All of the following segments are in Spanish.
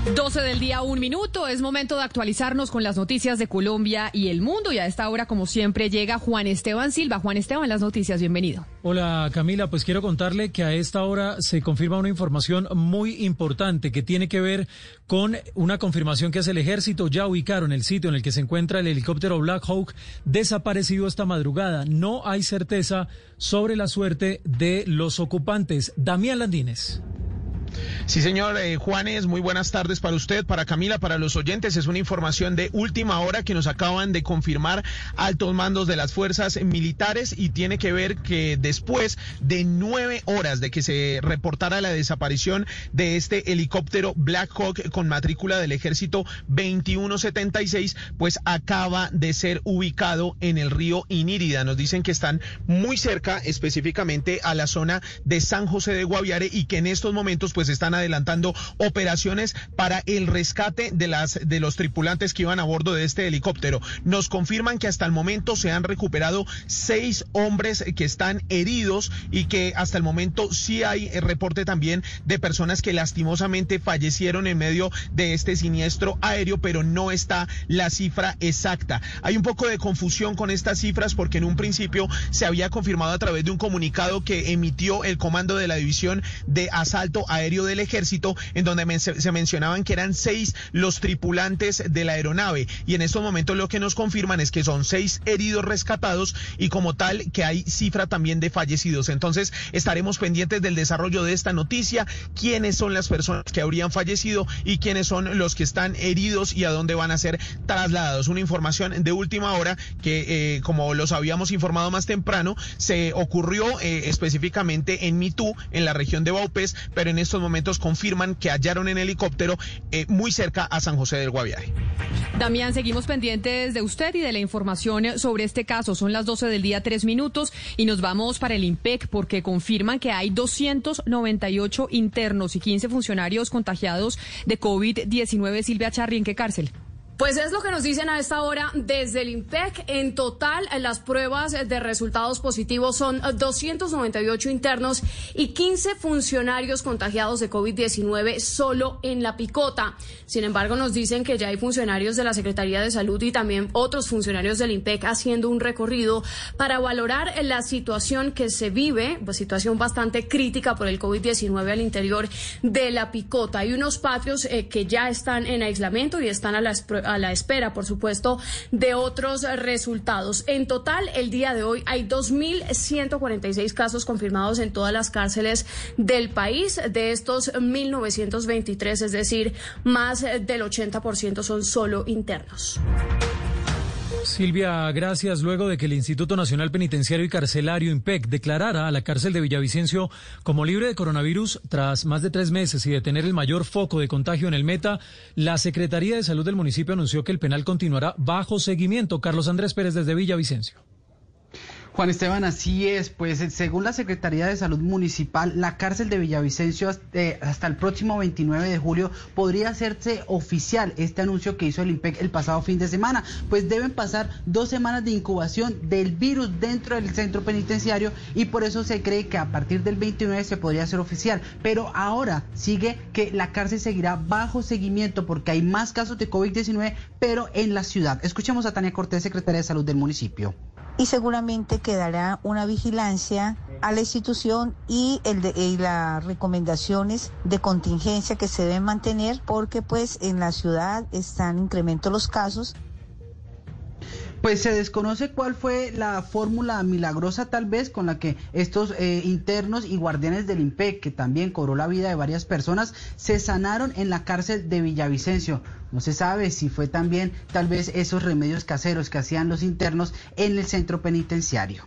12 del día, un minuto. Es momento de actualizarnos con las noticias de Colombia y el mundo. Y a esta hora, como siempre, llega Juan Esteban Silva. Juan Esteban, las noticias, bienvenido. Hola Camila, pues quiero contarle que a esta hora se confirma una información muy importante que tiene que ver con una confirmación que hace el ejército. Ya ubicaron el sitio en el que se encuentra el helicóptero Black Hawk desaparecido esta madrugada. No hay certeza sobre la suerte de los ocupantes. Damián Landines. Sí, señor eh, Juanes, muy buenas tardes para usted, para Camila, para los oyentes. Es una información de última hora que nos acaban de confirmar altos mandos de las fuerzas militares y tiene que ver que después de nueve horas de que se reportara la desaparición de este helicóptero Black Hawk con matrícula del ejército 2176, pues acaba de ser ubicado en el río Inírida. Nos dicen que están muy cerca, específicamente a la zona de San José de Guaviare y que en estos momentos pues están adelantando operaciones para el rescate de las de los tripulantes que iban a bordo de este helicóptero. Nos confirman que hasta el momento se han recuperado seis hombres que están heridos y que hasta el momento sí hay reporte también de personas que lastimosamente fallecieron en medio de este siniestro aéreo, pero no está la cifra exacta. Hay un poco de confusión con estas cifras porque en un principio se había confirmado a través de un comunicado que emitió el comando de la división de asalto aéreo del ejército, en donde se mencionaban que eran seis los tripulantes de la aeronave. Y en estos momentos lo que nos confirman es que son seis heridos rescatados y como tal que hay cifra también de fallecidos. Entonces estaremos pendientes del desarrollo de esta noticia, quiénes son las personas que habrían fallecido y quiénes son los que están heridos y a dónde van a ser trasladados. Una información de última hora que, eh, como los habíamos informado más temprano, se ocurrió eh, específicamente en Mitú, en la región de Baupés, pero en estos momentos confirman que hallaron en helicóptero eh, muy cerca a San José del Guaviare. Damián, seguimos pendientes de usted y de la información sobre este caso. Son las 12 del día, tres minutos, y nos vamos para el IMPEC porque confirman que hay 298 internos y 15 funcionarios contagiados de COVID-19. Silvia Charri, ¿en qué cárcel? Pues es lo que nos dicen a esta hora desde el IMPEC. En total, las pruebas de resultados positivos son 298 internos y 15 funcionarios contagiados de COVID-19 solo en la picota. Sin embargo, nos dicen que ya hay funcionarios de la Secretaría de Salud y también otros funcionarios del IMPEC haciendo un recorrido para valorar la situación que se vive, pues situación bastante crítica por el COVID-19 al interior de la picota. Hay unos patios eh, que ya están en aislamiento y están a la a la espera, por supuesto, de otros resultados. En total, el día de hoy hay 2.146 casos confirmados en todas las cárceles del país. De estos 1.923, es decir, más del 80% son solo internos. Silvia, gracias. Luego de que el Instituto Nacional Penitenciario y Carcelario, IMPEC, declarara a la cárcel de Villavicencio como libre de coronavirus tras más de tres meses y de tener el mayor foco de contagio en el Meta, la Secretaría de Salud del municipio anunció que el penal continuará bajo seguimiento. Carlos Andrés Pérez desde Villavicencio. Juan Esteban, así es, pues eh, según la Secretaría de Salud Municipal, la cárcel de Villavicencio eh, hasta el próximo 29 de julio podría hacerse oficial este anuncio que hizo el IMPEC el pasado fin de semana, pues deben pasar dos semanas de incubación del virus dentro del centro penitenciario y por eso se cree que a partir del 29 se podría hacer oficial, pero ahora sigue que la cárcel seguirá bajo seguimiento porque hay más casos de COVID-19, pero en la ciudad. Escuchemos a Tania Cortés, secretaria de Salud del municipio y seguramente quedará una vigilancia a la institución y, el de, y las recomendaciones de contingencia que se deben mantener porque pues en la ciudad están incrementos los casos pues se desconoce cuál fue la fórmula milagrosa tal vez con la que estos eh, internos y guardianes del IMPEC, que también cobró la vida de varias personas, se sanaron en la cárcel de Villavicencio. No se sabe si fue también tal vez esos remedios caseros que hacían los internos en el centro penitenciario.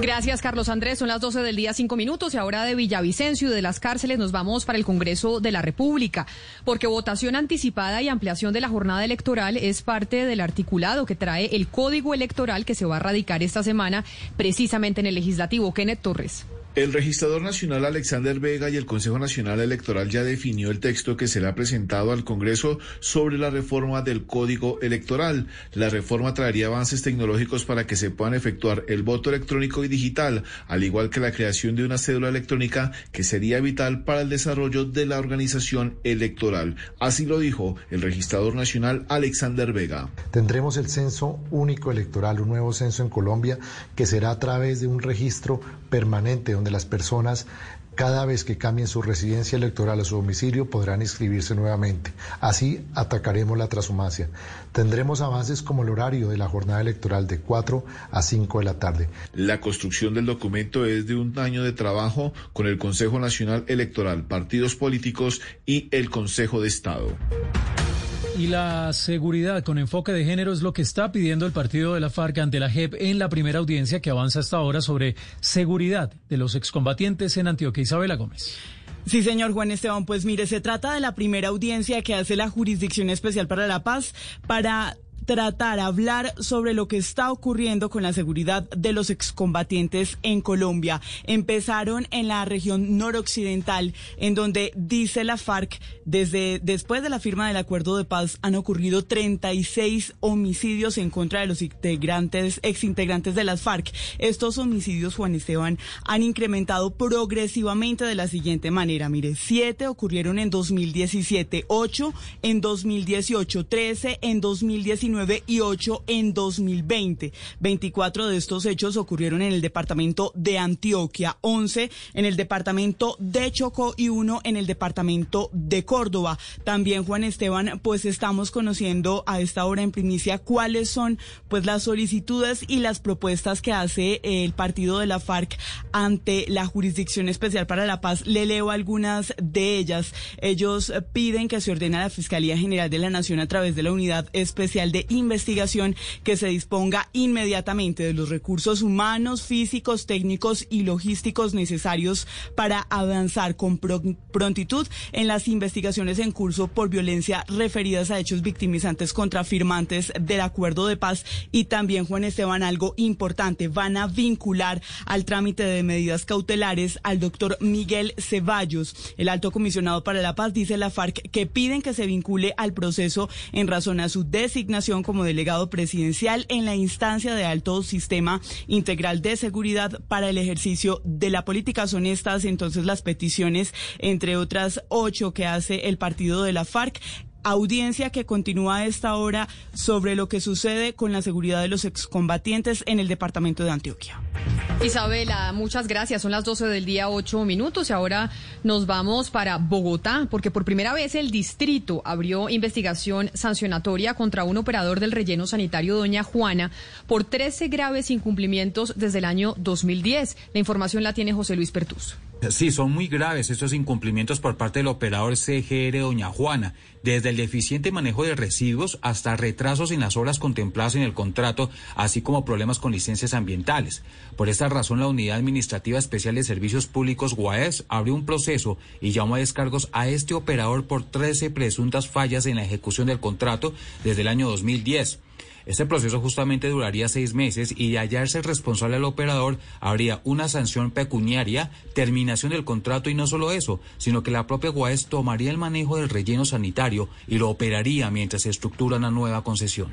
Gracias, Carlos Andrés. Son las 12 del día, cinco minutos. Y ahora de Villavicencio y de las cárceles nos vamos para el Congreso de la República, porque votación anticipada y ampliación de la jornada electoral es parte del articulado que trae el Código Electoral que se va a radicar esta semana precisamente en el Legislativo. Kenneth Torres. El registrador nacional Alexander Vega y el Consejo Nacional Electoral ya definió el texto que será presentado al Congreso sobre la reforma del Código Electoral. La reforma traería avances tecnológicos para que se puedan efectuar el voto electrónico y digital, al igual que la creación de una cédula electrónica que sería vital para el desarrollo de la organización electoral. Así lo dijo el registrador nacional Alexander Vega. Tendremos el censo único electoral, un nuevo censo en Colombia que será a través de un registro permanente donde las personas cada vez que cambien su residencia electoral o su domicilio podrán inscribirse nuevamente. Así atacaremos la transhumancia. Tendremos avances como el horario de la jornada electoral de 4 a 5 de la tarde. La construcción del documento es de un año de trabajo con el Consejo Nacional Electoral, partidos políticos y el Consejo de Estado. Y la seguridad con enfoque de género es lo que está pidiendo el partido de la FARC ante la JEP en la primera audiencia que avanza hasta ahora sobre seguridad de los excombatientes en Antioquia. Isabela Gómez. Sí, señor Juan Esteban, pues mire, se trata de la primera audiencia que hace la Jurisdicción Especial para la Paz para tratar, hablar sobre lo que está ocurriendo con la seguridad de los excombatientes en Colombia. Empezaron en la región noroccidental, en donde dice la FARC, desde después de la firma del acuerdo de paz han ocurrido 36 homicidios en contra de los integrantes, exintegrantes de las FARC. Estos homicidios, Juan Esteban, han incrementado progresivamente de la siguiente manera. Mire, siete ocurrieron en 2017, ocho en 2018, 13 en 2019 y 8 en 2020. 24 de estos hechos ocurrieron en el departamento de Antioquia, 11 en el departamento de Chocó y uno en el departamento de Córdoba. También, Juan Esteban, pues estamos conociendo a esta hora en primicia cuáles son pues las solicitudes y las propuestas que hace el partido de la FARC ante la Jurisdicción Especial para la Paz. Le leo algunas de ellas. Ellos piden que se ordene a la Fiscalía General de la Nación a través de la Unidad Especial de investigación que se disponga inmediatamente de los recursos humanos, físicos, técnicos y logísticos necesarios para avanzar con prontitud en las investigaciones en curso por violencia referidas a hechos victimizantes contra firmantes del acuerdo de paz. Y también Juan Esteban algo importante van a vincular al trámite de medidas cautelares al doctor Miguel Ceballos. El alto comisionado para la paz dice la FARC que piden que se vincule al proceso en razón a su designación como delegado presidencial en la instancia de alto sistema integral de seguridad para el ejercicio de la política. Son estas entonces las peticiones, entre otras ocho que hace el partido de la FARC audiencia que continúa a esta hora sobre lo que sucede con la seguridad de los excombatientes en el departamento de Antioquia. Isabela, muchas gracias. Son las 12 del día, 8 minutos y ahora nos vamos para Bogotá, porque por primera vez el distrito abrió investigación sancionatoria contra un operador del relleno sanitario Doña Juana por 13 graves incumplimientos desde el año 2010. La información la tiene José Luis Pertus. Sí, son muy graves estos incumplimientos por parte del operador CGR Doña Juana, desde el deficiente manejo de residuos hasta retrasos en las horas contempladas en el contrato, así como problemas con licencias ambientales. Por esta razón, la Unidad Administrativa Especial de Servicios Públicos UAES abrió un proceso y llamó a descargos a este operador por 13 presuntas fallas en la ejecución del contrato desde el año 2010. Este proceso justamente duraría seis meses y de hallarse responsable al operador habría una sanción pecuniaria, terminación del contrato y no solo eso, sino que la propia UAES tomaría el manejo del relleno sanitario y lo operaría mientras se estructura una nueva concesión.